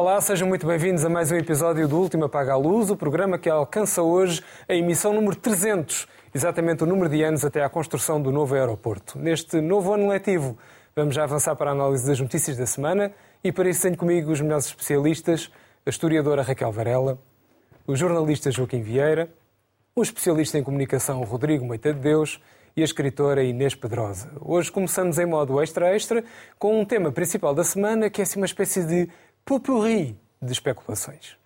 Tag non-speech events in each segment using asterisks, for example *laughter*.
Olá, sejam muito bem-vindos a mais um episódio do Último Apaga a Luz, o programa que alcança hoje a emissão número 300, exatamente o número de anos até à construção do novo aeroporto. Neste novo ano letivo, vamos já avançar para a análise das notícias da semana e para isso tenho comigo os melhores especialistas, a historiadora Raquel Varela, o jornalista Joaquim Vieira, o especialista em comunicação Rodrigo Moita de Deus e a escritora Inês Pedrosa. Hoje começamos em modo extra-extra com um tema principal da semana que é assim uma espécie de popurri de especulações.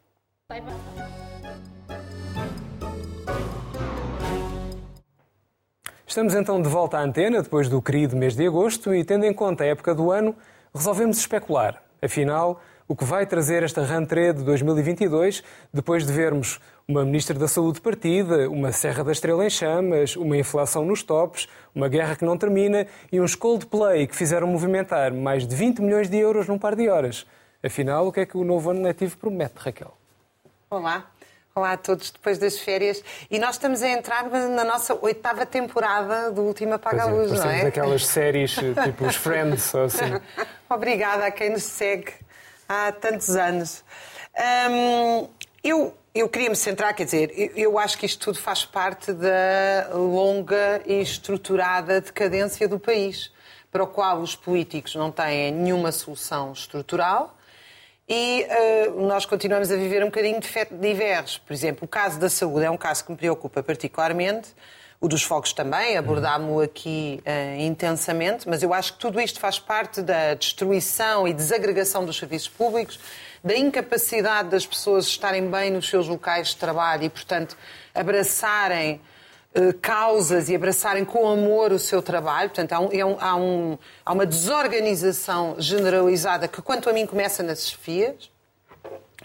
Estamos então de volta à antena depois do querido mês de agosto e, tendo em conta a época do ano, resolvemos especular. Afinal, o que vai trazer esta rentrée de 2022, depois de vermos uma Ministra da Saúde partida, uma Serra da Estrela em chamas, uma inflação nos tops, uma guerra que não termina e uns Coldplay que fizeram movimentar mais de 20 milhões de euros num par de horas. Afinal, o que é que o novo ano letivo promete, Raquel? Olá. Olá a todos depois das férias. E nós estamos a entrar na nossa oitava temporada do Último Apaga a Luz, não é? aquelas séries tipo os Friends ou assim. *laughs* Obrigada a quem nos segue há tantos anos. Hum, eu, eu queria me centrar, quer dizer, eu, eu acho que isto tudo faz parte da longa e estruturada decadência do país, para o qual os políticos não têm nenhuma solução estrutural e uh, nós continuamos a viver um bocadinho diversos. Por exemplo, o caso da saúde é um caso que me preocupa particularmente. O dos fogos também, abordámo-o aqui uh, intensamente, mas eu acho que tudo isto faz parte da destruição e desagregação dos serviços públicos, da incapacidade das pessoas estarem bem nos seus locais de trabalho e, portanto, abraçarem causas e abraçarem com amor o seu trabalho. Portanto, há, um, é um, há, um, há, uma desorganização generalizada que, quanto a mim, começa nas chefias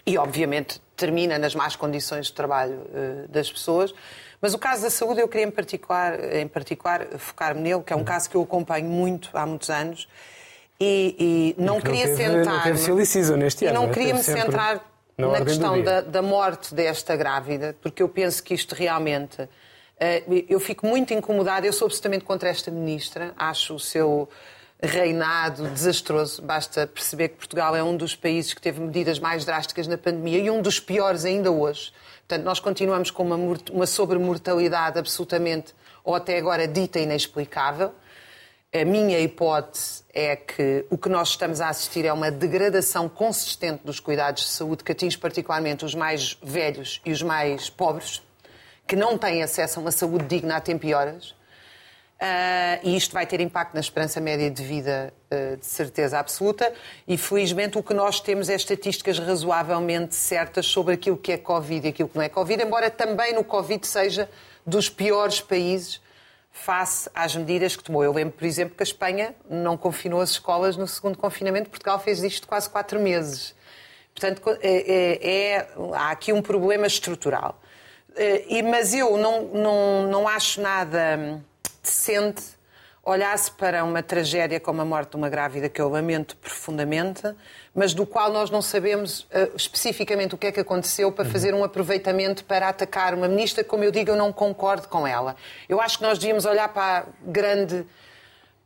e, obviamente, termina nas más condições de trabalho uh, das pessoas. Mas o caso da saúde, eu queria em particular, em particular focar-me nele, que é um caso que eu acompanho muito há muitos anos. E, e não, e queria sentar. E não queria me centrar na questão da, da morte desta grávida, porque eu penso que isto realmente eh, eu fico muito incomodada, eu sou absolutamente contra esta ministra, acho o seu reinado desastroso. Basta perceber que Portugal é um dos países que teve medidas mais drásticas na pandemia e um dos piores ainda hoje. Portanto, nós continuamos com uma, uma sobremortalidade absolutamente, ou até agora, dita inexplicável. A minha hipótese é que o que nós estamos a assistir é uma degradação consistente dos cuidados de saúde que atinge particularmente os mais velhos e os mais pobres que não têm acesso a uma saúde digna a tempo e horas. Uh, e isto vai ter impacto na esperança média de vida, uh, de certeza absoluta. E felizmente o que nós temos é estatísticas razoavelmente certas sobre aquilo que é Covid e aquilo que não é Covid, embora também no Covid seja dos piores países face às medidas que tomou. Eu lembro, por exemplo, que a Espanha não confinou as escolas no segundo confinamento, Portugal fez isto quase quatro meses. Portanto, é, é, é, há aqui um problema estrutural. Uh, mas eu não, não, não acho nada decente olhar-se para uma tragédia como a morte de uma grávida, que eu lamento profundamente, mas do qual nós não sabemos uh, especificamente o que é que aconteceu para uhum. fazer um aproveitamento para atacar uma ministra, como eu digo, eu não concordo com ela. Eu acho que nós devíamos olhar para a grande,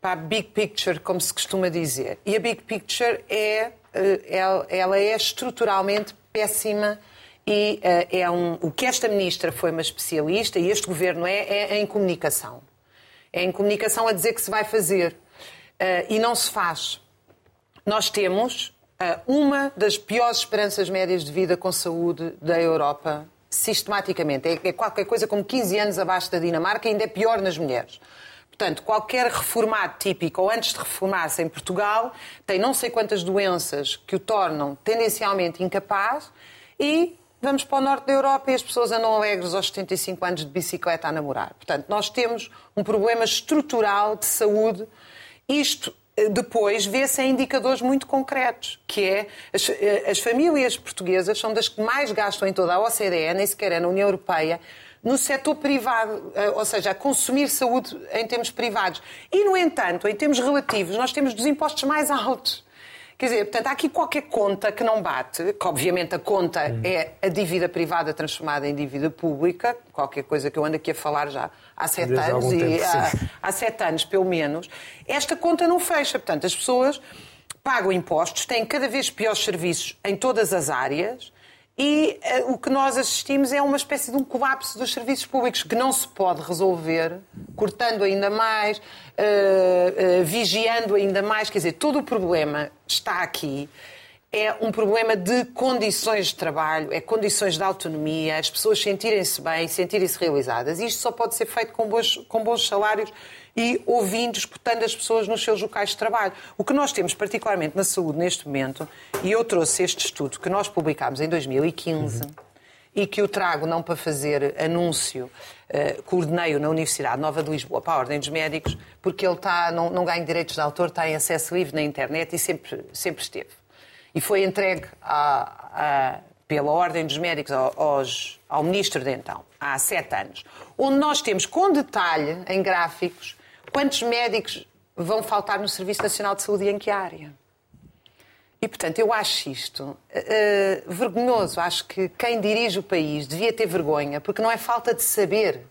para a big picture, como se costuma dizer. E a big picture é, uh, ela é estruturalmente péssima e uh, é um, o que esta ministra foi uma especialista e este governo é, é em comunicação. É em comunicação a dizer que se vai fazer uh, e não se faz. Nós temos uh, uma das piores esperanças médias de vida com saúde da Europa, sistematicamente. É, é qualquer coisa como 15 anos abaixo da Dinamarca ainda é pior nas mulheres. Portanto, qualquer reformado típico ou antes de reformar-se em Portugal tem não sei quantas doenças que o tornam tendencialmente incapaz e vamos para o norte da Europa e as pessoas andam alegres aos 75 anos de bicicleta a namorar. Portanto, nós temos um problema estrutural de saúde. Isto eh, depois vê-se em indicadores muito concretos, que é as, eh, as, famílias portuguesas são das que mais gastam em toda a OCDE, nem sequer é na União Europeia, no setor privado, eh, ou seja, a consumir saúde em termos privados. E, no entanto, em termos relativos, nós temos dos impostos mais altos. Quer dizer, portanto, há aqui qualquer conta que não bate, que obviamente a conta hum. é a dívida privada transformada em dívida pública, qualquer coisa que eu ando aqui a falar já há sete Desde anos, e tempo, há, há, sete anos pelo menos, esta conta não fecha. Portanto, as pessoas pagam impostos, têm cada vez piores serviços em todas as áreas e uh, o que nós assistimos é uma espécie de um colapso dos serviços públicos que não se pode resolver, cortando ainda mais, uh, uh, vigiando ainda mais. Quer dizer, todo o problema está aqui. É um problema de condições de trabalho, é condições de autonomia, as pessoas sentirem-se bem, sentirem-se realizadas. E isto só pode ser feito com bons, com bons salários e ouvindo, escutando as pessoas nos seus locais de trabalho. O que nós temos, particularmente na saúde, neste momento, e eu trouxe este estudo que nós publicámos em 2015. Uhum. E que o trago não para fazer anúncio, coordenei-o na Universidade Nova de Lisboa para a Ordem dos Médicos, porque ele está, não, não ganha direitos de autor, está em acesso livre na internet e sempre, sempre esteve. E foi entregue a, a, pela Ordem dos Médicos aos, ao Ministro de então, há sete anos, onde nós temos com detalhe, em gráficos, Quantos médicos vão faltar no Serviço Nacional de Saúde e em que área? E, portanto, eu acho isto uh, vergonhoso. Acho que quem dirige o país devia ter vergonha, porque não é falta de saber.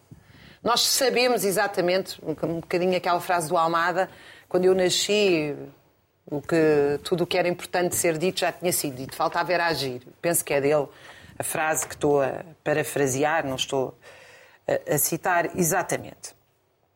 Nós sabemos exatamente, um bocadinho aquela frase do Almada, quando eu nasci, o que, tudo o que era importante ser dito já tinha sido dito, faltava era agir. Penso que é dele a frase que estou a parafrasear, não estou a, a citar exatamente.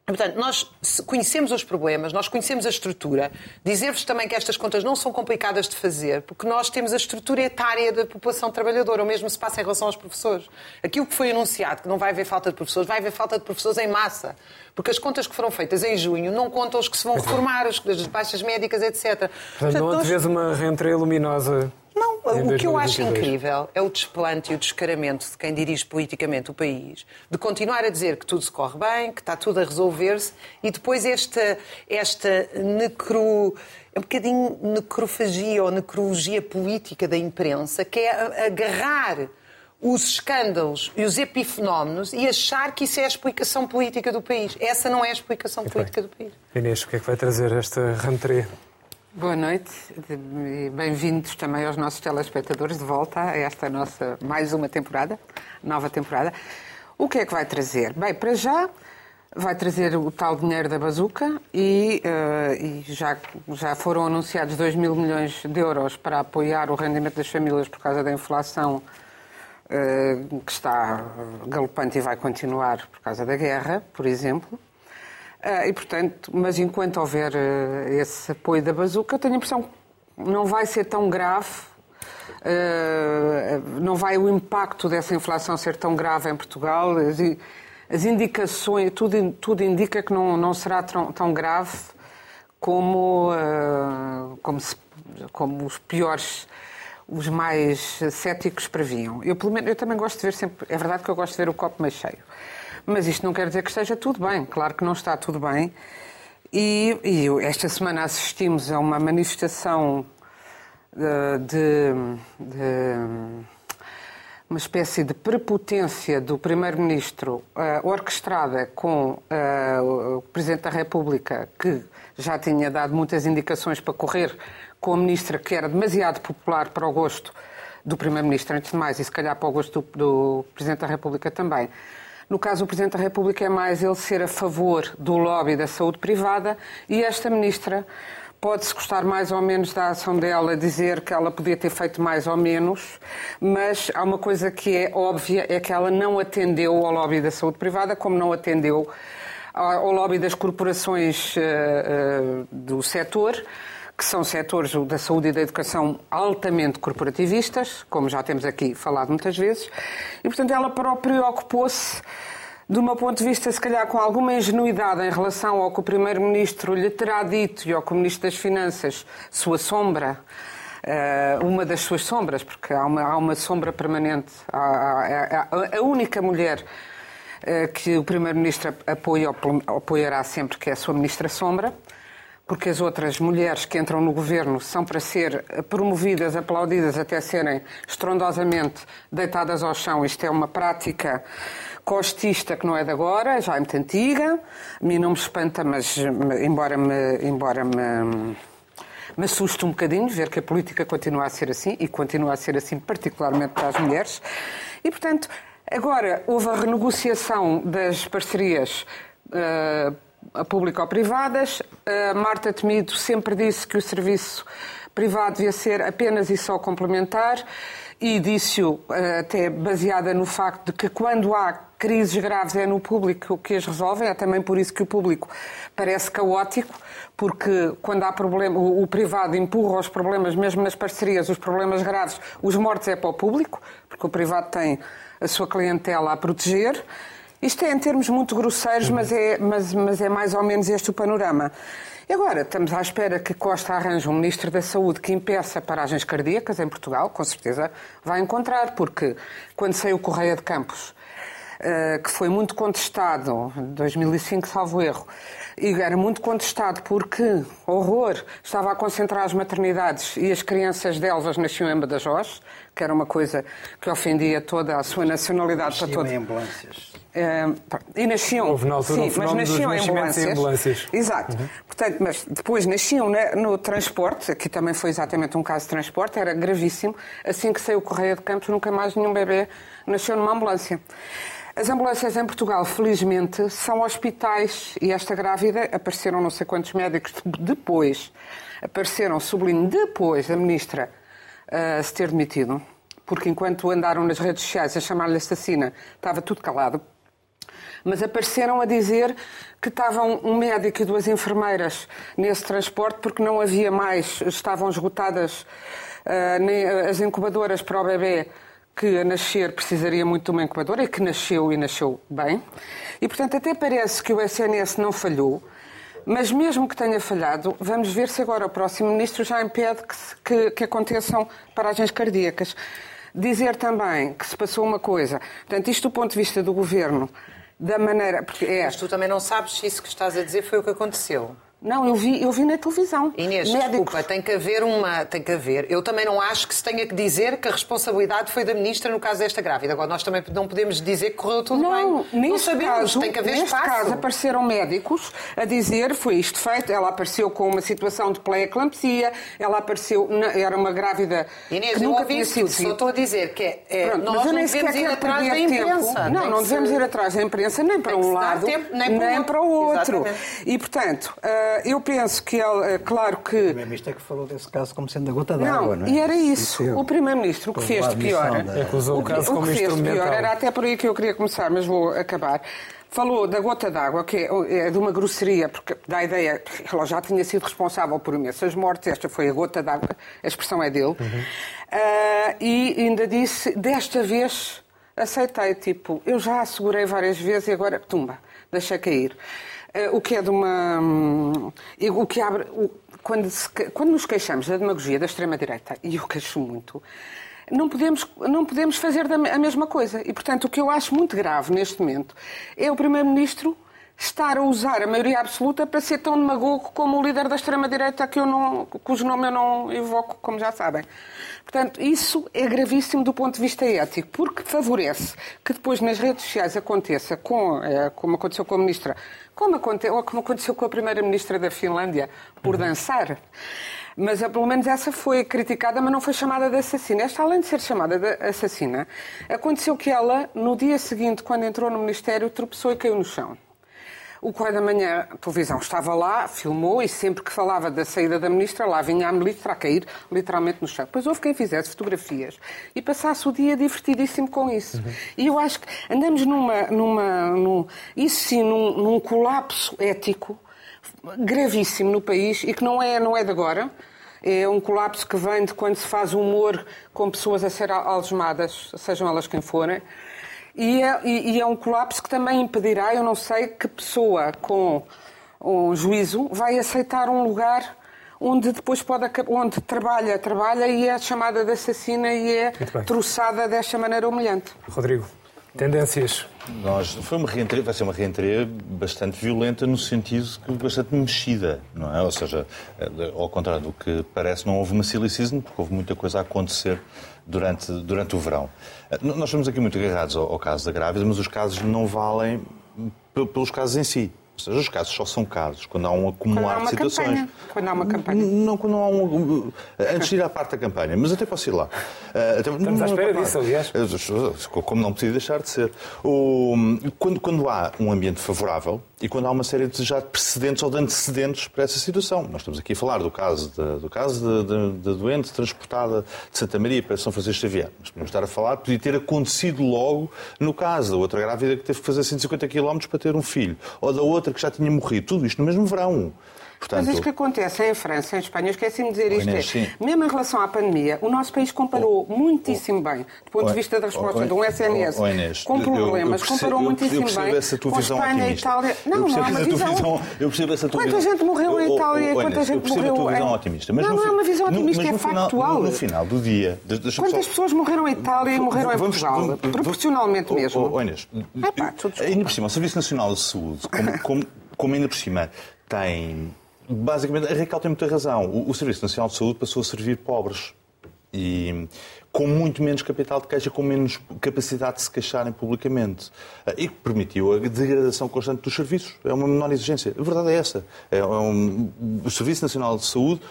Portanto, nós conhecemos os problemas, nós conhecemos a estrutura. Dizer-vos também que estas contas não são complicadas de fazer, porque nós temos a estrutura etária da população trabalhadora, o mesmo se passa em relação aos professores. Aquilo que foi anunciado, que não vai haver falta de professores, vai haver falta de professores em massa. Porque as contas que foram feitas em junho não contam os que se vão reformar, as baixas médicas, etc. Portanto, Portanto não nós... uma reentrée luminosa não, o que eu acho incrível é o desplante e o descaramento de quem dirige politicamente o país, de continuar a dizer que tudo se corre bem, que está tudo a resolver-se, e depois esta, esta necro. É um bocadinho necrofagia ou necrologia política da imprensa, que é agarrar os escândalos e os epifenómenos e achar que isso é a explicação política do país. Essa não é a explicação política do país. Inês, o que é que vai trazer esta rentrée? Boa noite e bem-vindos também aos nossos telespectadores de volta a esta nossa mais uma temporada, nova temporada. O que é que vai trazer? Bem, para já vai trazer o tal dinheiro da bazuca e, uh, e já, já foram anunciados 2 mil milhões de euros para apoiar o rendimento das famílias por causa da inflação uh, que está galopante e vai continuar por causa da guerra, por exemplo. Uh, e, portanto, mas enquanto houver uh, esse apoio da bazuca, eu tenho a impressão que não vai ser tão grave, uh, não vai o impacto dessa inflação ser tão grave em Portugal. As, indicações, tudo, tudo indica que não, não será tão, tão grave como, como, se, como os piores os mais céticos previam. Eu, pelo menos, eu também gosto de ver sempre. É verdade que eu gosto de ver o copo meio cheio. Mas isto não quer dizer que esteja tudo bem. Claro que não está tudo bem. E, e esta semana assistimos a uma manifestação de, de, de uma espécie de prepotência do Primeiro-Ministro uh, orquestrada com uh, o Presidente da República, que já tinha dado muitas indicações para correr com a Ministra, que era demasiado popular para o gosto do Primeiro-Ministro, antes de mais, e se calhar para o gosto do, do Presidente da República também. No caso do Presidente da República é mais ele ser a favor do lobby da saúde privada e esta Ministra pode-se gostar mais ou menos da ação dela, dizer que ela podia ter feito mais ou menos, mas há uma coisa que é óbvia, é que ela não atendeu ao lobby da saúde privada, como não atendeu ao lobby das corporações uh, uh, do setor, que são setores da saúde e da educação altamente corporativistas, como já temos aqui falado muitas vezes, e portanto ela própria ocupou-se de um ponto de vista, se calhar, com alguma ingenuidade em relação ao que o Primeiro-Ministro lhe terá dito e ao que o Ministro das Finanças, sua sombra, eh, uma das suas sombras, porque há uma, há uma sombra permanente, a, a, a única mulher eh, que o Primeiro-Ministro apoia, apoiará sempre, que é a sua Ministra Sombra, porque as outras mulheres que entram no governo são para ser promovidas, aplaudidas, até serem estrondosamente deitadas ao chão. Isto é uma prática costista que não é de agora, já é muito antiga. A mim não me espanta, mas embora me, embora me, me assuste um bocadinho ver que a política continua a ser assim, e continua a ser assim particularmente para as mulheres. E, portanto, agora houve a renegociação das parcerias uh, público-privadas. Marta Temido sempre disse que o serviço privado devia ser apenas e só complementar e disse-o eh, até baseada no facto de que quando há crises graves é no público que as resolvem, é também por isso que o público parece caótico, porque quando há problema, o privado empurra os problemas, mesmo nas parcerias, os problemas graves, os mortos é para o público, porque o privado tem a sua clientela a proteger. Isto é em termos muito grosseiros, mas é, mas, mas é mais ou menos este o panorama. E agora, estamos à espera que Costa arranje um Ministro da Saúde que impeça paragens cardíacas em Portugal, com certeza vai encontrar, porque quando saiu Correia de Campos, eh, que foi muito contestado, em 2005, salvo erro, e era muito contestado porque, horror, estava a concentrar as maternidades e as crianças de Elvas nasciam em Badajoz, que era uma coisa que ofendia toda a sua nacionalidade nasciam para todos. em ambulâncias. Uh, e nasciam. Houve na altura sim, um mas nasciam em ambulâncias. em ambulâncias. Exato. Uhum. Portanto, mas depois nasciam no transporte, aqui também foi exatamente um caso de transporte, era gravíssimo. Assim que saiu o Correia de Campos, nunca mais nenhum bebê nasceu numa ambulância. As ambulâncias em Portugal, felizmente, são hospitais e esta grávida apareceram não sei quantos médicos depois, apareceram, sublinho, depois da ministra uh, se ter demitido, porque enquanto andaram nas redes sociais a chamar-lhe assassina, estava tudo calado. Mas apareceram a dizer que estavam um médico e duas enfermeiras nesse transporte porque não havia mais, estavam esgotadas uh, as incubadoras para o bebê que a nascer precisaria muito de uma incubadora e que nasceu e nasceu bem. E, portanto, até parece que o SNS não falhou, mas mesmo que tenha falhado, vamos ver se agora o próximo ministro já impede que, que, que aconteçam paragens cardíacas. Dizer também que se passou uma coisa, portanto, isto do ponto de vista do governo, da maneira. Porque é... Mas tu também não sabes se isso que estás a dizer foi o que aconteceu. Não, eu vi, eu vi na televisão. Inês, Médicos. desculpa, tem que haver uma. Tem que haver. Eu também não acho que se tenha que dizer que a responsabilidade foi da ministra no caso desta grávida. Agora, nós também não podemos dizer que correu tudo não, bem. Neste não sabemos, caso, tem que haver neste espaço. caso apareceram médicos a dizer foi isto feito. Ela apareceu com uma situação de pré-eclampsia, ela apareceu. Era uma grávida. Inês, que nunca tinha sido. Só estou a dizer que é. é Pronto, nós mas eu nem sequer quero perder tempo. Não, não devemos ir atrás da imprensa nem para um lado, tempo, nem, nem para o outro. Exatamente. E, portanto, eh, eu penso que ele, é claro que. O Primeiro-Ministro é que falou desse caso como sendo a gota d'água, não, não é? E era isso. isso o Primeiro-Ministro, o que fez de pior. Da... É que usou o, caso o como que fez de pior era até por aí que eu queria começar, mas vou acabar. Falou da gota d'água, que é, é de uma grosseria, porque dá a ideia, ela já tinha sido responsável por imensas mortes, esta foi a gota d'água, a expressão é dele. Uhum. Uh, e ainda disse, desta vez aceitei, tipo, eu já assegurei várias vezes e agora, tumba, deixei cair. Eh, o que é de uma. Hum, o que abre. Quando, se, quando nos queixamos da demagogia da extrema-direita, e eu queixo muito, não podemos, não podemos fazer a mesma coisa. E, portanto, o que eu acho muito grave neste momento é o Primeiro-Ministro estar a usar a maioria absoluta para ser tão demagogo como o líder da extrema-direita que eu não, cujo nome eu não evoco, como já sabem. Portanto, isso é gravíssimo do ponto de vista ético, porque favorece que depois nas redes sociais aconteça, com, é, como aconteceu com a ministra, como, aconte, ou como aconteceu com a primeira-ministra da Finlândia, por uhum. dançar. Mas pelo menos essa foi criticada, mas não foi chamada de assassina. Esta, além de ser chamada de assassina, aconteceu que ela, no dia seguinte, quando entrou no Ministério, tropeçou e caiu no chão. O Correio da Manhã, a televisão, estava lá, filmou e sempre que falava da saída da ministra, lá vinha a ministra a cair literalmente no chão. Depois houve quem fizesse fotografias e passasse o dia divertidíssimo com isso. Uhum. E eu acho que andamos numa. numa num, isso sim, num, num colapso ético gravíssimo no país e que não é, não é de agora. É um colapso que vem de quando se faz humor com pessoas a ser algemadas, sejam elas quem forem. E é, e é um colapso que também impedirá, eu não sei que pessoa com um juízo vai aceitar um lugar onde depois pode onde trabalha, trabalha e é chamada de assassina e é troçada desta maneira humilhante. Rodrigo, tendências. Nós, foi uma reentria, vai ser uma reentria bastante violenta no sentido que bastante mexida, não é? Ou seja, eh, ao contrário do que parece, não houve uma season, porque houve muita coisa a acontecer durante, durante o verão. Eh, nós estamos aqui muito agarrados ao, ao caso da grávida, mas os casos não valem pelos casos em si. Ou seja, os casos só são casos quando há um acumular de situações. Campanha. Quando há uma campanha. Não, quando há um. Antes de ir à parte da campanha, mas até posso ir lá. Eh, até, Estamos não, à espera disso, aliás. Como não podia deixar de ser. O, quando, quando há um ambiente favorável e quando há uma série de já precedentes ou de antecedentes para essa situação. Nós estamos aqui a falar do caso da, do caso da doente transportada de Santa Maria para São Francisco Xavier. Mas podemos estar a falar, podia ter acontecido logo no caso da outra grávida que teve que fazer 150 km para ter um filho. Ou da outra outra que já tinha morrido. Tudo isto no mesmo verão. Portanto, Mas isto que acontece em França, em Espanha, esqueci-me de dizer isto. Inês, é, mesmo em relação à pandemia, o nosso país comparou oh, muitíssimo oh, bem, do ponto de vista da resposta oh, de um SNS, oh, Inês, com problemas, eu, eu comparou muitíssimo bem com Espanha e Itália. Não, não é uma visão... visão... Eu percebo essa tua quanta visão... gente morreu em Itália e quanta gente morreu... Eu percebo a tua visão otimista. Mas não, não é uma visão otimista, é factual. No final do dia... Quantas pessoas morreram em Itália e morreram em Portugal? Proporcionalmente mesmo. Inês, ainda por cima, o Serviço Nacional de Saúde, como ainda por cima tem. Basicamente, a Raquel tem muita razão. O, o, Serviço Nacional de Saúde passou a servir pobres. E com muito menos capital de queixa, com menos capacidade de se queixarem publicamente. E que permitiu a degradação constante dos serviços. É uma menor exigência. A verdade é essa. É um, o Serviço Nacional de Saúde,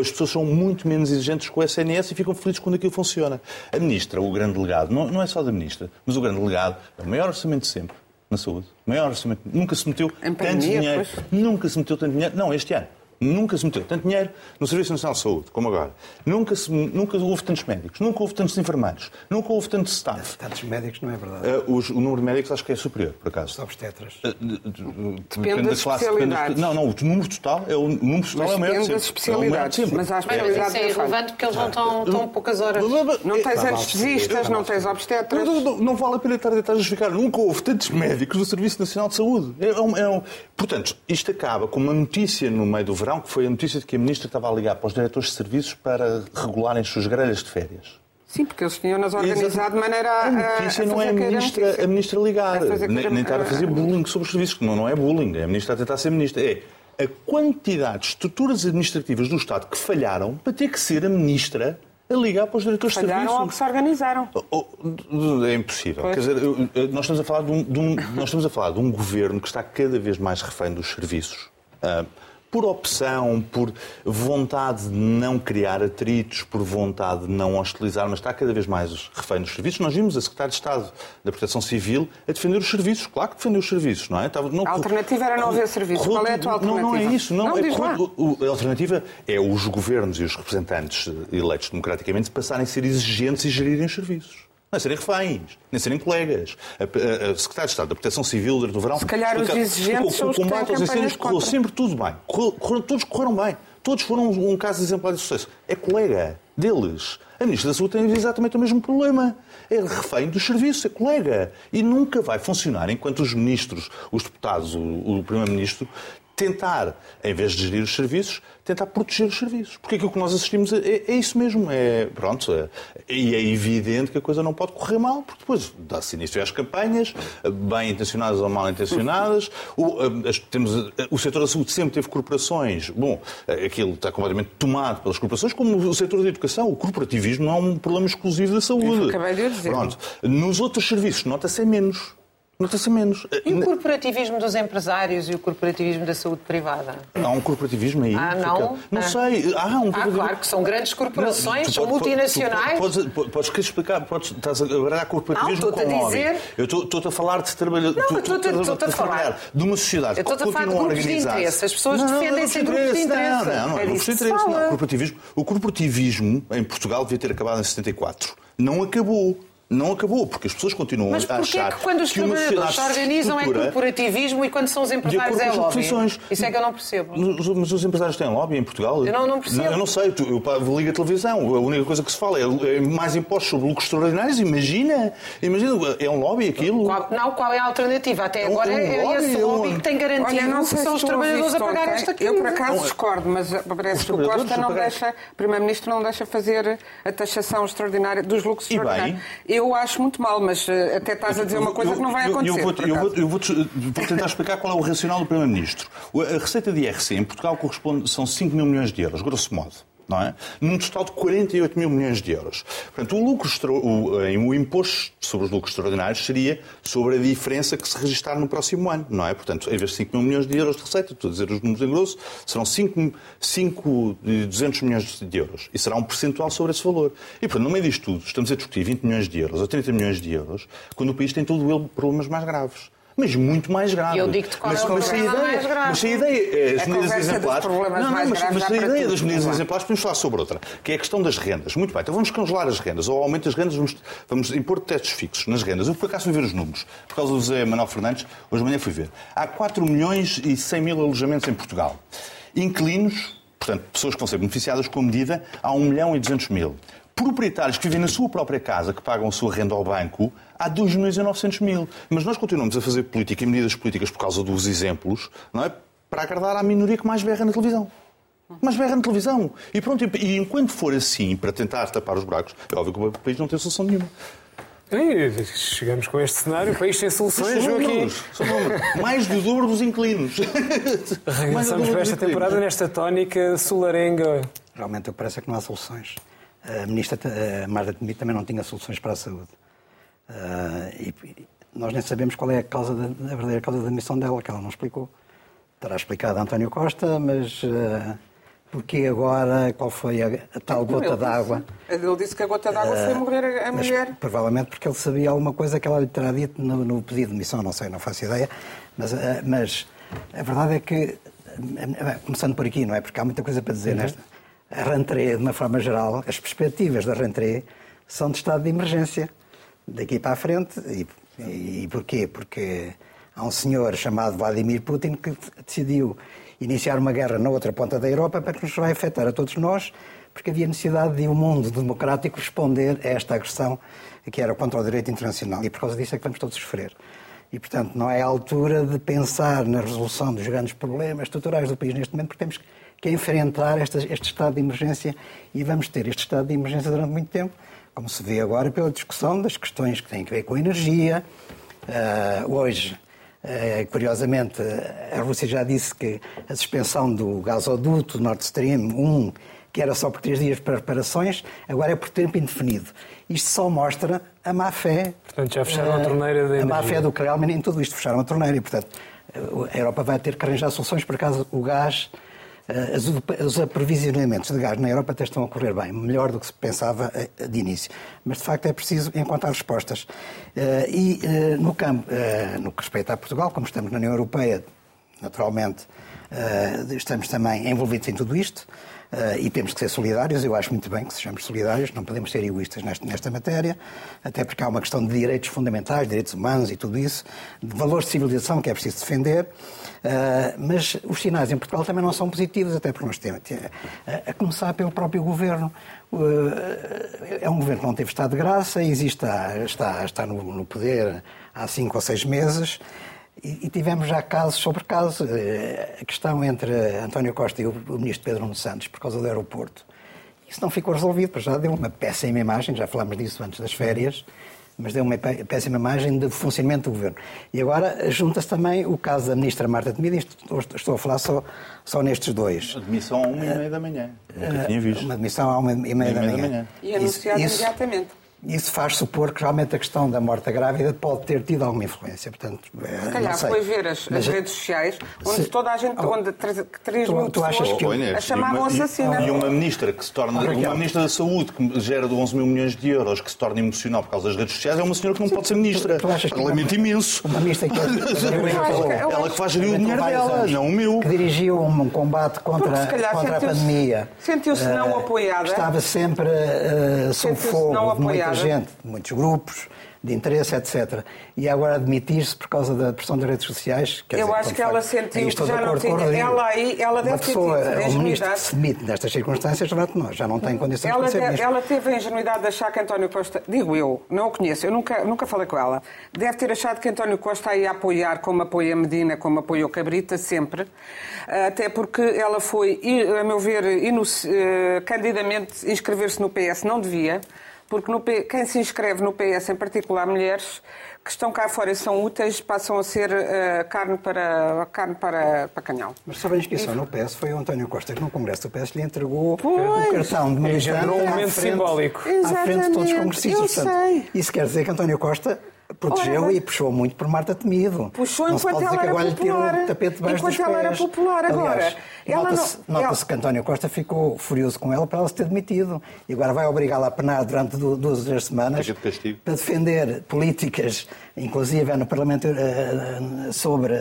as pessoas são muito menos exigentes com o SNS e ficam felizes quando aquilo funciona. A Ministra, o grande delegado, não, é só da Ministra, mas o grande delegado é o maior orçamento de sempre na saúde. Maior orçamento. Nunca se meteu em tanto dinheiro. Pois. Nunca se meteu tanto dinheiro. Não, este ano. Nunca se meteu tanto dinheiro no Serviço Nacional de Saúde como agora. Nunca, se, nunca houve tantos médicos, nunca houve tantos enfermeiros, nunca houve tantos staff. Tantos médicos não é verdade. Uh, os, o número de médicos acho que é superior, por acaso. Os obstetras. Uh, depende, depende das classe. Depende, não, não, o número total é o, número total é o maior depende das especialidades. É mas há especialidades mas isso é irrelevante porque eles não estão tão poucas horas. Não tens anestesistas, não tens obstetras. Não, não, não vale a pena estar a tentar justificar. Nunca houve tantos médicos no Serviço Nacional de Saúde. É um, é um... Portanto, isto acaba com uma notícia no meio do verão, que foi a notícia de que a Ministra estava a ligar para os diretores de serviços para regularem as suas grelhas de férias. Sim, porque eles tinham-nas organizado de maneira a. A notícia não é a ministra, a ministra ligar, nem, estar a fazer bullying sobre os serviços, que não, é bullying, é a ministra a tentar ser ministra. É a quantidade de estruturas administrativas do Estado que falharam para ter que ser a ministra a ligar para os diretores Falharam de serviço. ou que se organizaram. Oh, oh, é impossível. Quer dizer, nós estamos, a falar de um, de um, nós estamos a falar de um governo que está cada vez mais refém dos serviços. Uh, por opção, por vontade de não criar atritos, por vontade de não hostilizar, mas está cada vez mais refém dos serviços. Nós vimos a Secretária de Estado da Proteção Civil a defender os serviços. Claro que defendeu os serviços, não é? Estava, não, a alternativa era não haver serviços. Qual é a tua alternativa? Não, não é isso. Não, não é, a alternativa é os governos e os representantes eleitos democraticamente passarem a ser exigentes e gerirem os serviços nem serem reféns, nem serem colegas. A, a, a Secretária de Estado da Proteção Civil do verão... Se calhar os exigentes o, o combate aos incêndios correu sempre tudo bem. Correu, todos correram bem. Todos foram um, um caso exemplar de sucesso. É colega deles. A Ministra da Saúde tem exatamente o mesmo problema. É refém dos serviços, é colega. E nunca vai funcionar enquanto os ministros, os deputados, o, o Primeiro-Ministro tentar, em vez de gerir os serviços, tentar proteger os serviços. Porque aquilo que nós assistimos é, é isso mesmo. É, pronto, é, e é evidente que a coisa não pode correr mal, porque depois dá-se início às campanhas, bem intencionadas ou mal intencionadas. O, as, temos, o setor da saúde sempre teve corporações. Bom, aquilo está completamente tomado pelas corporações, como o setor da educação. O corporativismo não é um problema exclusivo da saúde. acabei de dizer. Pronto. Nos outros serviços nota-se menos. Nota-se menos. E o corporativismo dos empresários e o corporativismo da saúde privada? Há um corporativismo aí? Ah, não? Não ah. sei. Há um ah, claro que são grandes corporações, não, são multinacionais. podes, podes, querer explicar, podes, estás a baralhar corporativismo não, com a dizer... Eu estou-te a falar de trabalhadores. Não, estou-te a falar de uma sociedade que continua a organizar. De As pessoas defendem-se em grupos de interesse. Não, não, é grupos de interesse. Não, corporativismo. O corporativismo em Portugal devia ter acabado em 74. Não acabou não acabou, porque as pessoas continuam Mas a achar é que quando os que trabalhadores se organizam é corporativismo e quando são os empresários é lobby? Isso é que eu não percebo. Mas os empresários têm lobby em Portugal? Eu não, não percebo. Não, eu não sei, tu, eu ligo a televisão, a única coisa que se fala é, é mais impostos sobre lucros extraordinários, imagina, imagina, é um lobby aquilo. Qual, não, qual é a alternativa? Até agora um, um é, lobby, esse lobby um... que tem garantido Olha, não que são os trabalhadores a pagar esta crise. Eu por acaso discordo, mas parece que o Costa não deixa, o Primeiro-Ministro não deixa fazer a taxação extraordinária dos lucros extraordinários. Eu acho muito mal mas eh, até estás a dizer uma coisa que não vai acontecer. Eu, vou, eu, vou, eu vou, vou, tentar explicar qual é o racional do Primeiro-Ministro. A receita de IRC em Portugal corresponde, são 5 mil milhões de euros, grosso modo. Não é? Num total de 48 mil milhões de euros. Portanto, o, lucro, o, eh, o imposto sobre os lucros extraordinários seria sobre a diferença que se registrar no próximo ano, não é? Portanto, em vez de 5 mil milhões de euros de receita, estou a dizer os números em grosso, serão 5, 5 200 milhões de euros. E será um percentual sobre esse valor. E, portanto, no meio disto tudo, estamos a discutir 20 milhões de euros ou 30 milhões de euros, quando o país tem todo ele problemas mais graves mas muito mais grave. Eu digo-te qual mas, é o mas problema ideia, mais grave. Mas a ideia, as medidas exemplares... Não, não, mas, mas a ideia das medidas exemplares, podemos falar sobre outra, que é a questão das rendas. Muito bem, então vamos congelar as rendas, ou aumento das rendas, vamos, vamos impor testes fixos nas rendas. Eu, por acaso, fui ver os números, por causa do José Manuel Fernandes, hoje de manhã fui ver. Há 4 milhões e 100 mil alojamentos em Portugal. Inquilinos, portanto, pessoas que vão ser beneficiadas com a medida, há 1 milhão e 200 mil proprietários que vivem na sua própria casa, que pagam a sua renda ao banco, há 2 milhões e 900 mil. Mas nós continuamos a fazer política e medidas políticas por causa dos exemplos, não é? Para agradar à minoria que mais berra na televisão. Mais berra na televisão. E pronto, e enquanto for assim, para tentar tapar os buracos, é óbvio que o país não tem solução nenhuma. E chegamos com este cenário, o país sem soluções, são números, são números. Mais do dobro dos inquilinos. Regressamos para esta temporada nesta tónica solarenga. Realmente, parece que não há soluções. A ministra Marta Temido também não tinha soluções para a saúde. Uh, e nós nem sabemos qual é a, causa da, a verdadeira causa da demissão dela, que ela não explicou. Terá explicado a António Costa, mas uh, porquê agora, qual foi a, a tal gota d'água? Ele disse que a gota d'água uh, foi morrer a, a mulher. Provavelmente porque ele sabia alguma coisa que ela lhe terá dito no, no pedido de demissão, não sei, não faço ideia. Mas, uh, mas a verdade é que, começando por aqui, não é? Porque há muita coisa para dizer uhum. nesta a rentrée, de uma forma geral, as perspectivas da rentrée são de estado de emergência daqui para a frente. E, e, porquê? Porque há um senhor chamado Vladimir Putin que decidiu iniciar uma guerra na outra ponta da Europa para que nos vai afetar a todos nós, porque havia necessidade de um mundo democrático responder a esta agressão que era contra o direito internacional. E por causa disso é que vamos todos sofrer. E, portanto, não é a altura de pensar na resolução dos grandes problemas estruturais do país neste momento, porque temos que enfrentar este, este estado de emergência e vamos ter este estado de emergência durante muito tempo, como se vê agora pela discussão das questões que têm a ver com a energia. Uh, hoje, uh, curiosamente, a Rússia já disse que a suspensão do gasoduto Nord Stream 1, que era só por três dias para reparações, agora é por tempo indefinido. Isto só mostra a má fé. Portanto, já fecharam uh, a torneira da energia. A má fé do Kremlin em tudo isto. Fecharam a torneira e, portanto, a Europa vai ter que arranjar soluções para caso o gás os aprovisionamentos de gás na Europa até estão a correr bem, melhor do que se pensava eh, de início. Mas, de facto, é preciso encontrar respostas. Eh, e no campo, no que respeita a Portugal, como estamos na União Europeia, naturalmente, estamos também envolvidos em tudo isto. Uh, e temos que ser solidários. Eu acho muito bem que sejamos solidários, não podemos ser egoístas nesta, nesta matéria, até porque há uma questão de direitos fundamentais, direitos humanos e tudo isso, de valores de civilização que é preciso defender. Uh, mas os sinais em Portugal também não são positivos, até porque nós temos, a, a começar pelo próprio governo. Uh, é um governo que não teve estado de graça, existe, está, está no, no poder há cinco ou seis meses. E, tivemos já casos sobre casos. Eh, a questão entre António Costa e o, ministro Pedro Nuno Santos, por causa do aeroporto, isso não ficou resolvido, pois já deu uma péssima imagem, já falámos disso antes das férias, mas deu uma péssima imagem do funcionamento do governo. E agora junta-se também o caso da ministra Marta Temido, estou a falar só, só nestes dois. Admissão à uma e meia da manhã. Nunca tinha visto. Uma admissão à uma e meia, da, manhã. da manhã. E anunciado imediatamente. Isso faz supor que realmente a questão da morte grávida pode ter tido alguma influência. Portanto, é, Se calhar foi ver as, as redes sociais onde se, toda a gente, oh, onde 3 mil tu, pessoas que, a chamavam assassina. E uma ministra que se torna, oh, uma ministra da Saúde que gera de 11 mil milhões de euros, que se torna emocional por causa das redes sociais, é uma senhora que não Sim, pode ser ministra. Tu, tu achas que Lamento imenso. Uma ministra que... É *laughs* ela que faz gerir o dinheiro dela, não o meu. Que dirigiu um combate contra, contra a pandemia. Sentiu-se não eh, apoiada. Estava sempre uh, sob fogo de muita gente, muitos grupos de interesse, etc. E agora admitir-se por causa da pressão das redes sociais. Eu dizer, acho que ela sentiu que já não tinha. Ela aí, ela deve ter tido. O ministro que se demite nestas circunstâncias, nós já não tem condições ela de ser deve, Ela teve a ingenuidade de achar que António Costa, digo eu, não o conheço, eu nunca, nunca falei com ela, deve ter achado que António Costa ia apoiar, como apoia Medina, como apoiou Cabrita, sempre, até porque ela foi, a meu ver, eh, candidamente inscrever-se no PS não devia porque no, quem se inscreve no PS, em particular mulheres, que estão cá fora e são úteis passam a ser uh, carne, para, carne para, para canhão. Mas sabem que isso no PS foi o António Costa que no Congresso do PS lhe entregou pois. o cartão de militante um momento simbólico. à frente de todos os congressistas. Eu Portanto. Isso quer dizer que António Costa protegeu Ora, e puxou muito por Marta Temido. Puxou não enquanto ela era popular. O tapete enquanto ela era popular. Agora, nota-se não... nota que António Costa ficou furioso com ela para ela se ter demitido. E agora vai obrigá-la a penar durante duas ou três semanas de para defender políticas, inclusive no Parlamento, eh, eh, sobre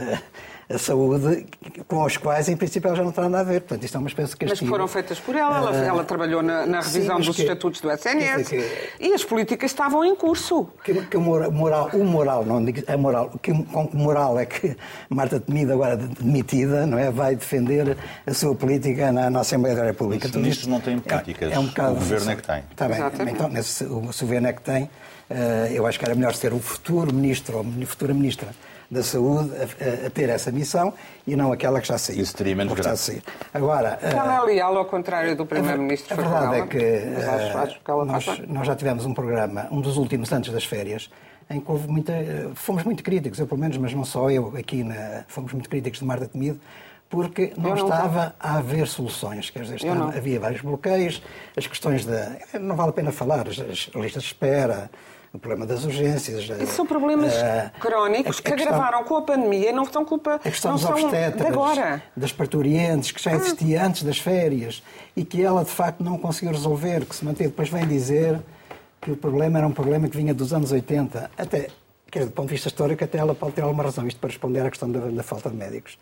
a saúde, com os quais, em princípio, ela já não tem nada a ver. Portanto, isto é uma espécie de castigo. Mas que foram feitas por ela. Ela, uh, ela trabalhou na, na revisão sim, dos que, estatutos do SNS que, e as políticas estavam em curso. Que, que moral, o moral, não digo a moral, que, com que moral é que Marta Temido, agora demitida, não é, vai defender a sua política na, na Assembleia da República. Os ministros não têm políticas. É, é um bocado, o governo é que tem. Está bem. Exatamente. Então, nesse, o, se o governo é que tem, uh, eu acho que era melhor ser o futuro ministro ou futura ministra da saúde a, a, ter essa missão e não aquela que já saiu. Isso teria menos grave. Agora, ela é leal ao contrário do Primeiro-Ministro. A, a verdade é que, acho, acho que nós, nós, já tivemos um programa, um dos últimos antes das férias, em que houve muita, fomos muito críticos, eu pelo menos, mas não só eu aqui, na, fomos muito críticos de Marta Temido, porque não, não estava a haver soluções. Quer dizer, estava, havia vários bloqueios, as questões da. Não vale a pena falar, as, as listas de espera, o problema das urgências. Isso são problemas uh, crónicos que questão, agravaram com a pandemia e não estão culpa a questão não dos são de agora. Das parturientes, que já ah. existia ah. antes das férias e que ela de facto não conseguiu resolver, que se manteve. Depois vem dizer que o problema era um problema que vinha dos anos 80. Até, quer dizer, do ponto de vista histórico, até ela pode ter alguma razão, isto para responder à questão da, da falta de médicos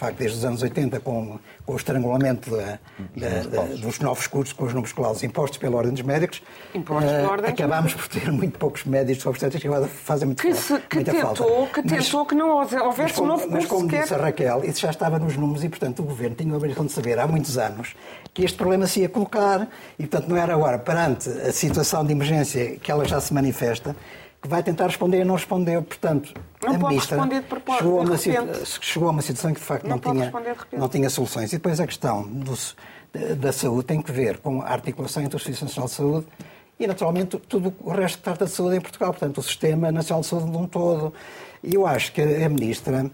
facto, desde os anos 80, com, com o estrangulamento da, da, da, dos novos cursos com os números clausos impostos pela Ordem dos Médicos, uh, acabámos por ter muito poucos médicos obstetras que agora fazem muito, que se, que muita tentou, falta. Que tentou mas, que não houvesse como, um novo curso Mas como sequer... disse a Raquel, isso já estava nos números e, portanto, o Governo tinha a obrigação de saber há muitos anos que este problema se ia colocar e, portanto, não era agora, perante a situação de emergência que ela já se manifesta, que vai tentar responder e não respondeu. Portanto, não a ministra chegou, a uma, chegou a uma situação que, de facto, não, não tinha, não tinha soluções. E depois a questão do, da saúde tem que ver com a articulação entre o Serviço Nacional de Saúde e, naturalmente, tudo o resto que trata de saúde em Portugal. Portanto, o Sistema Nacional de Saúde de um todo. E eu acho que a ministra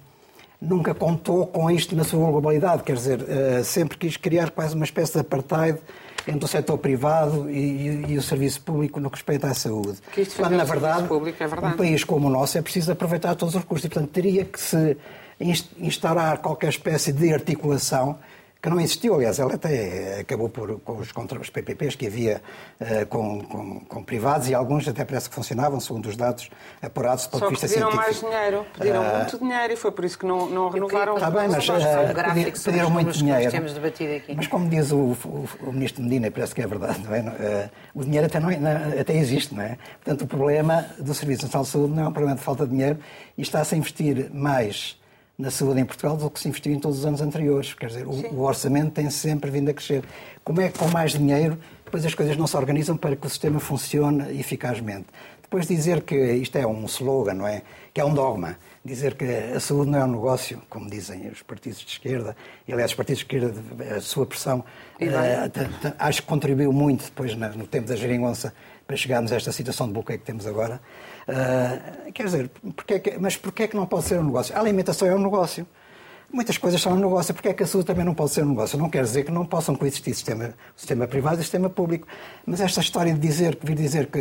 nunca contou com isto na sua globalidade. Quer dizer, eh, sempre quis criar quase uma espécie de apartheid entre o setor privado e, e, o serviço público no que respeita à saúde. Quando, na verdade, público, é verdade, um país como o nosso é preciso aproveitar todos os recursos e, portanto, teria que se instaurar qualquer espécie de articulação que não existiu. Aliás, ela até acabou por, com os, contra os PPPs que havia uh, com, com, com, privados e alguns até parece que funcionavam, segundo os dados apurados do ponto de vista pediram científico. mais dinheiro, pediram uh, muito dinheiro e foi por isso que não, não renovaram Está bem, mas uh, pediram muito dinheiro. Mas como diz o, o, o, Ministro Medina, parece que é verdade, não é? Uh, o dinheiro até, não, é, até existe, não é? Portanto, o problema do Serviço Nacional de Saúde não é um problema de falta de dinheiro e está-se a investir mais na saúde em Portugal do que se investiu em todos os anos anteriores. Quer dizer, o, o, orçamento tem sempre vindo a crescer. Como é que com mais dinheiro depois as coisas não se organizam para que o sistema funcione eficazmente? Depois dizer que isto é um slogan, não é? Que é um dogma. Dizer que a saúde não é um negócio, como dizem os partidos de esquerda, e aliás, os partidos de esquerda, a sua pressão, uh, acho que contribuiu muito depois no tempo da geringonça para chegarmos a esta situação de bloqueio que temos agora. Uh, quer dizer, porque é que, mas porquê é que não pode ser um negócio? A alimentação é um negócio. Muitas coisas são um negócio. Porquê é que a saúde também não pode ser um negócio? Não quer dizer que não possam coexistir sistema, sistema privado e sistema público. Mas esta história de dizer, vir dizer que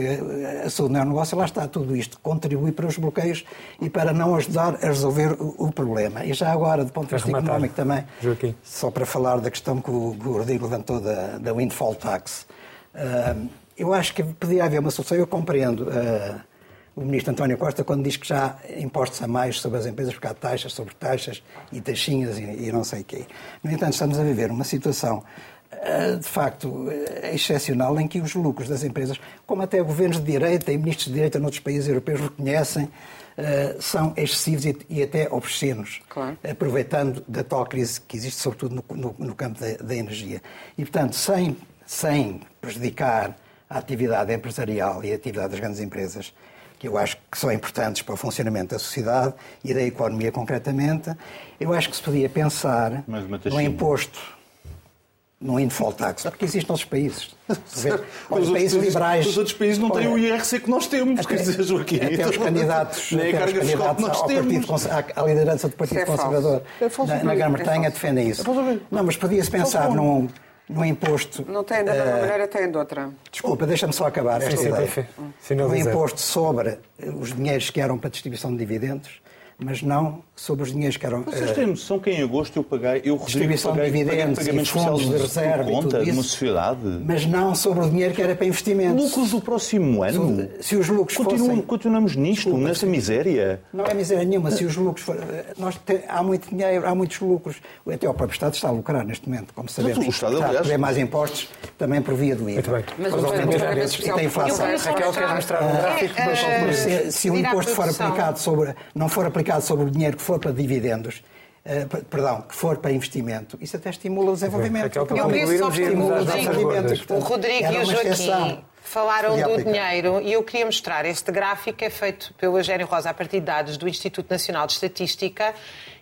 a saúde não é um negócio, lá está tudo isto. Contribui para os bloqueios e para não ajudar a resolver o, o problema. E já agora, do ponto de vista económico também, Joaquim. só para falar da questão que o, que o Rodrigo levantou da, da windfall tax, uh, eu acho que podia haver uma solução. Eu compreendo. Uh, o ministro António Costa quando diz que já impostos a mais sobre as empresas, porque há taxas sobre taxas e taxinhas e, e não sei o quê. No entanto, estamos a viver uma situação eh, de facto eh, excepcional em que os lucros das empresas, como até governos de direita e ministros de direita noutros países europeus reconhecem, eh, são excessivos e até obscenos, claro. aproveitando da tal crise que existe, sobretudo no, no, no campo da, da, energia. E, portanto, sem, sem prejudicar a atividade empresarial e a atividade das grandes empresas, que eu acho que são importantes para o funcionamento da sociedade e da economia concretamente, eu acho que se podia pensar no imposto num windfall tax, porque existe nos países. *laughs* Os países liberais. Os outros países não têm o IRC que nós temos, até, quer dizer, Joaquim. Até os candidatos, *laughs* nem até a carga fiscal que nós ao temos. Partido, à, liderança do Partido é Conservador é na, na Grã-Bretanha defendem isso. É não, mas podia-se pensar num, num imposto. Não tem da mesma uh, maneira, tem de outra. Desculpa, deixa-me só acabar esta sim, ideia. Sim, um imposto sobre os dinheiros que eram para distribuição de dividendos mas não sobre os dinheiros que eram. Vocês têm noção que em agosto eu paguei, eu distribuição paguei, de dividendos paguei e fundos de reserva conta de uma sociedade. Mas não sobre o dinheiro que era para investimentos. Lucros do próximo ano. Se os lucros Continuam, fossem... Continuamos nisto, Desculpa, nessa miséria. Não é miséria nenhuma. Se os lucros for... nós te... há muito dinheiro, há muitos lucros. Até o próprio Estado está a lucrar neste momento, como sabemos. Mas o Estado, está aliás... a mais impostos também por via do IVA. Muito bem. Mas, mas, mas, tem inflação. Raquel, queres mostrar um gráfico? Se, se o imposto for aplicado sobre, não for aplicado sobre o dinheiro que for para dividendos, uh, perdão, que for para investimento, isso até estimula o desenvolvimento. Eu penso só estimula o desenvolvimento. O Rodrigo e o Joaquim falaram do dinheiro e eu queria mostrar este gráfico é feito pelo Eugénio Rosa a partir de dados do Instituto Nacional de Estatística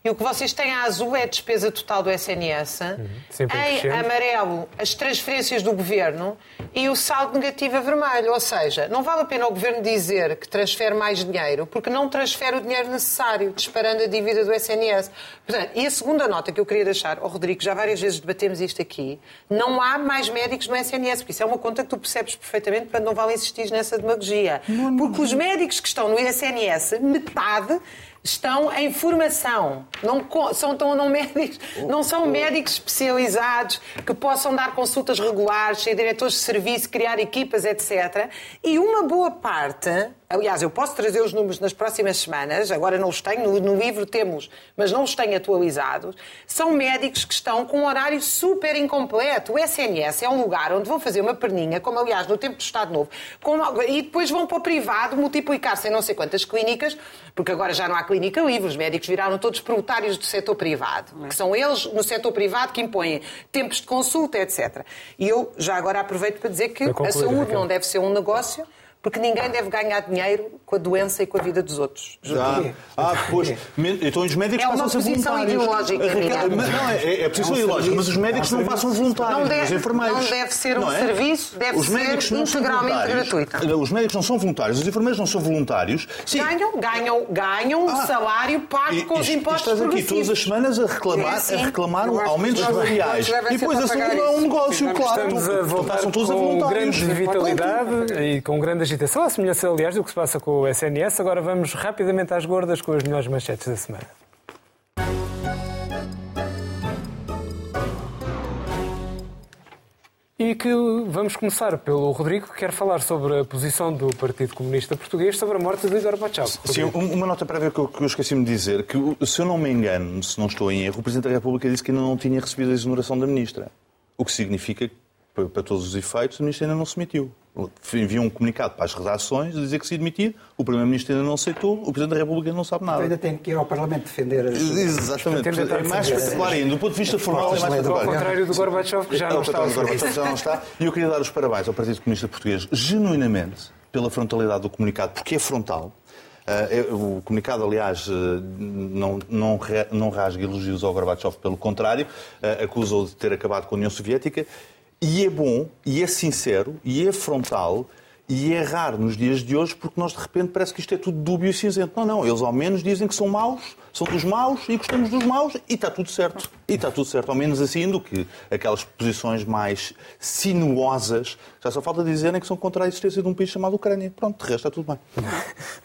e o que vocês têm a azul é a despesa total do SNS, uhum. em amarelo as transferências do governo e o saldo negativo a vermelho. Ou seja, não vale a pena o governo dizer que transfere mais dinheiro, porque não transfere o dinheiro necessário, disparando a dívida do SNS. Portanto, e a segunda nota que eu queria deixar, ao oh, Rodrigo, já várias vezes debatemos isto aqui, não há mais médicos no SNS, porque isso é uma conta que tu percebes perfeitamente, portanto não vale insistir nessa demagogia. Porque os médicos que estão no SNS, metade estão em formação. Não são, não, médicos, não são médicos especializados que possam dar consultas regulares, ser diretores de serviço, criar equipas, etc. E uma boa parte Aliás, eu posso trazer os números nas próximas semanas, agora não os tenho, no, no, livro temos, mas não os tenho atualizados. São médicos que estão com um horário super incompleto. O SNS é um lugar onde vão fazer uma perninha, como aliás no tempo do Estado Novo, com, e depois vão para o privado multiplicar-se em não sei quantas clínicas, porque agora já não há clínica livre, os médicos viraram todos proletários do setor privado, que são eles no setor privado que impõem tempos de consulta, etc. E eu já agora aproveito para dizer que a saúde não deve ser um negócio porque ninguém deve ganhar dinheiro com a doença e com a vida dos outros. Ah, ah, pois. Então os médicos é passam a ser voluntários. ideológica. Não, é, é, é posição é um ideológica, mas os médicos não passam voluntários, não deve, os enfermeiros. Não deve ser um é? serviço, deve os médicos ser integralmente gratuito. Os médicos não são voluntários, os enfermeiros não são voluntários. Sim. Ganham, ganham, ganham ah, salário pago e, com os impostos Estás aqui todas as semanas a reclamar, a reclamar aumentos salariais. E depois a saúde é um negócio, claro. Estamos a voltar com grande vitalidade e com grande agitação, semelhança aliás, do que se passa com o SNS. Agora vamos rapidamente às gordas com as melhores manchetes da semana. E que vamos começar pelo Rodrigo, que quer falar sobre a posição do Partido Comunista Português sobre a morte de Gorbachev. Sim, uma nota prévia que eu, eu esqueci-me de dizer, que se eu não me engano, se não estou em erro, o Presidente da República disse que ainda não tinha recebido a exoneração da Ministra. O que significa que, para todos os efeitos, a Ministra ainda não se emitiu enviou um comunicado para as redações a dizer que se demitir, o Primeiro-Ministro ainda não aceitou, o Presidente da República ainda não sabe nada. Ainda tem que ir ao Parlamento defender as... Exatamente. É mais espetacular ainda. Do ponto de vista formal é mais espetacular. Ao contrário do Gorbachev, que já não está. Gorbachev já não está. E eu queria dar os parabéns ao Partido Comunista Português, genuinamente, pela frontalidade do comunicado, porque é frontal. Uh, o comunicado, aliás, uh, não, não, não rasga elogios ao Gorbachev, pelo contrário, uh, acusa-o de ter acabado com a União Soviética e é bom, e é sincero, e é frontal, e é raro nos dias de hoje porque nós de repente parece que isto é tudo dúbio e cinzento. Não, não, eles ao menos dizem que são maus, são dos maus e gostamos dos maus e está tudo certo. E está tudo certo, ao menos assim do que aquelas posições mais sinuosas. Já só falta dizerem que são contra a existência de um país chamado Ucrânia. Pronto, de resto está tudo bem.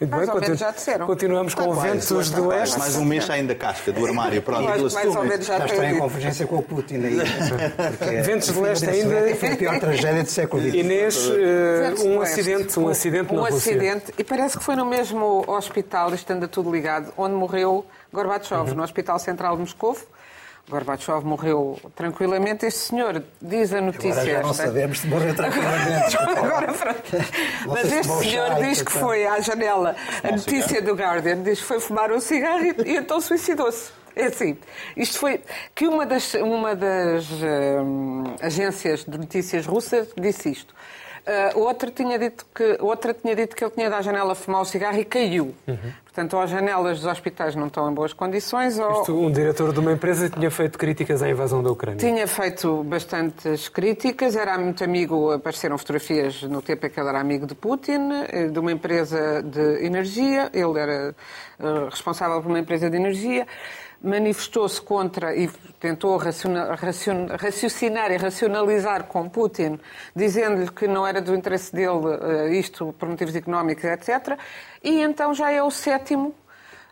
Muito bem, continu... já disseram. Continuamos com o ventos do Oeste. Mais um mês ainda casca do armário. Pronto, mais, mais ou menos já, já está em convergência com o Putin aí. ventos do Leste ainda. Foi a pior tragédia do século XX. Inês, uh, um acidente, um acidente na um Rússia. acidente, e parece que foi no mesmo hospital, estando tudo ligado, onde morreu Gorbachev, uhum. no Hospital Central de Moscou. Gorbachev morreu tranquilamente. Este senhor diz a notícia. Agora já não sabemos se morreu tranquilamente. *laughs* Agora, Mas este senhor diz que foi à janela. A notícia do Guardian diz que foi fumar um cigarro e, e então suicidou-se. É assim, isto foi que uma das, uma das hum, agências de notícias russas disse isto. Uh, outra, tinha dito que, outra tinha dito que ele tinha da janela fumar o cigarro e caiu. Uhum. Portanto, ou as janelas dos hospitais não estão em boas condições, ou... Isto, um diretor de uma empresa tinha feito críticas à invasão da Ucrânia. Tinha feito bastantes críticas, era muito amigo, apareceram fotografias no tempo em que ele era amigo de Putin, eh, de uma empresa de energia, ele era uh, responsável por uma empresa de energia manifestou-se contra e tentou raciocinar e racionalizar com Putin, dizendo-lhe que não era do interesse dele eh, isto por motivos económicos, etc. E então já é o sétimo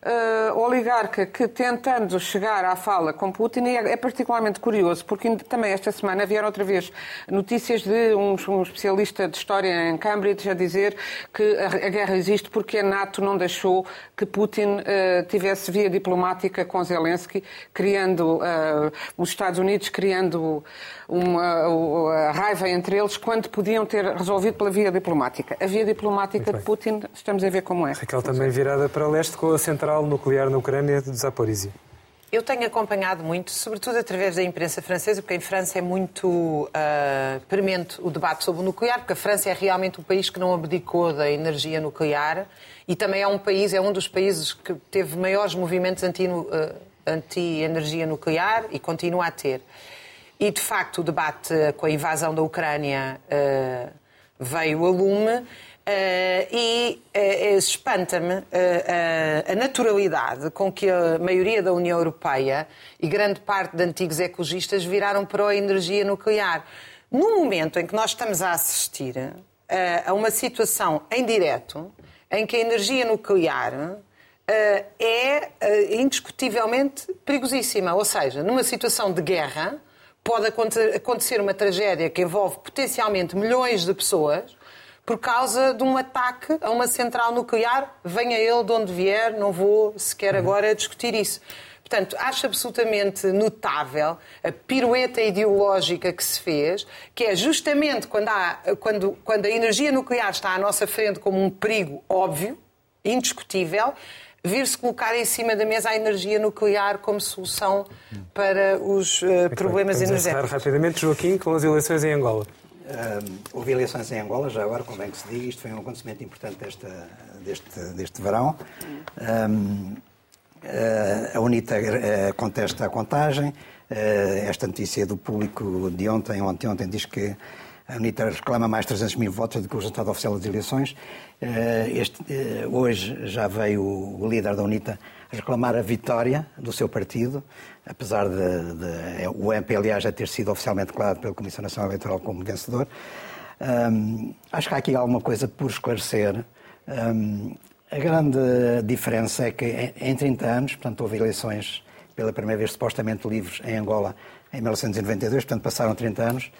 uh, oligarca que, tentando chegar à fala com Putin, é, é, particularmente curioso, porque também esta semana vieram outra vez notícias de um, um especialista de história em Cambridge a dizer que a, a, guerra existe porque a NATO não deixou que Putin uh, tivesse via diplomática com Zelensky, criando uh, os Estados Unidos, criando uma, raiva entre eles quando podiam ter resolvido pela via diplomática. A via diplomática de Putin, estamos a ver como é. Raquel também virada para leste com a central nuclear na Ucrânia de Zaporizhia. Eu tenho acompanhado muito, sobretudo através da imprensa francesa, porque em França é muito uh, premente o debate sobre o nuclear, porque a França é realmente o país que não abdicou da energia nuclear e também é um país, é um dos países que teve maiores movimentos anti-energia anti nuclear e continua a ter. E, de facto, o debate com a invasão da Ucrânia uh, veio a lume. Uh, e uh, espanta-me uh, a naturalidade com que a maioria da União Europeia e grande parte de antigos ecologistas viraram para a energia nuclear. No momento em que nós estamos a assistir a uma situação em direto em que a energia nuclear é indiscutivelmente perigosíssima, ou seja, numa situação de guerra pode acontecer uma tragédia que envolve potencialmente milhões de pessoas por causa de um ataque a uma central nuclear, venha ele de onde vier, não vou sequer uhum. agora discutir isso. Portanto, acho absolutamente notável a pirueta ideológica que se fez, que é justamente quando, há, quando, quando a energia nuclear está à nossa frente como um perigo óbvio, indiscutível, vir-se colocar em cima da mesa a energia nuclear como solução para os uh, problemas bem, energéticos. rapidamente, Joaquim, com as eleições em Angola. Uh, houve eleições em Angola, já agora, como bem que se diga, isto foi um acontecimento importante desta, deste, deste verão. Um, uh, a UNITA uh, contesta a contagem. esta notícia do público de ontem, ontem, ontem, diz que a UNITA reclama mais 300 mil votos do que o resultado oficial das eleições. Este, hoje já veio o líder da UNITA reclamar a vitória do seu partido, apesar de, de o MPLA já ter sido oficialmente declarado pela Comissão Nacional Eleitoral como vencedor. Um, acho que há aqui alguma coisa por esclarecer. Um, a grande diferença é que em 30 anos, portanto, houve eleições pela primeira vez supostamente livres em Angola em 1992, portanto, passaram 30 anos.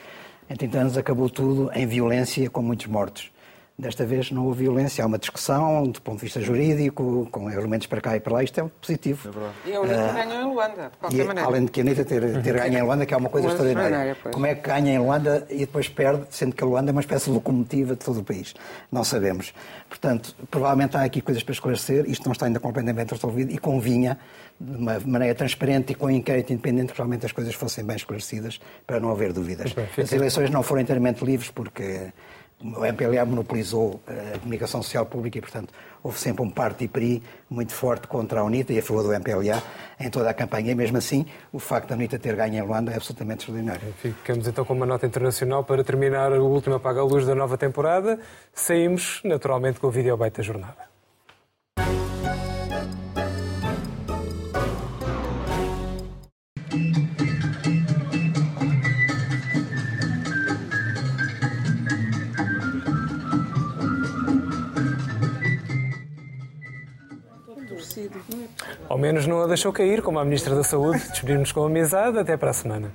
Em 30 anos acabou tudo em violência, com muitos mortos. Desta vez não houve violência, há uma discussão do ponto de vista jurídico, com argumentos para cá e para lá, isto é positivo. É e a UNITA uh, ganhou em Luanda, de qualquer e, maneira. Além de que a UNITA ter, ter ganho em Luanda, que é uma coisa extraordinária. Como é que ganha em Luanda e depois perde, sendo que a Luanda é uma espécie de locomotiva de todo o país? Não sabemos. Portanto, provavelmente há aqui coisas para esclarecer, isto não está ainda completamente resolvido e convinha, de uma maneira transparente e com um inquérito independente, que realmente as coisas fossem bem esclarecidas, para não haver dúvidas. As eleições não foram inteiramente livres porque o MPLA monopolizou eh, a comunicação social pública e, portanto, houve sempre um parti PRI muito forte contra a UNITA e a favor do MPLA em toda a campanha. E, mesmo assim, o facto da UNITA ter ganho em Luanda é absolutamente extraordinário. Ficamos então com uma nota internacional para terminar o último Apaga a Luz da nova temporada. Saímos, naturalmente, com o vídeo da jornada. Ao menos não a deixou cair, como a Ministra da Saúde. Despedimos com amizade. Até para a semana.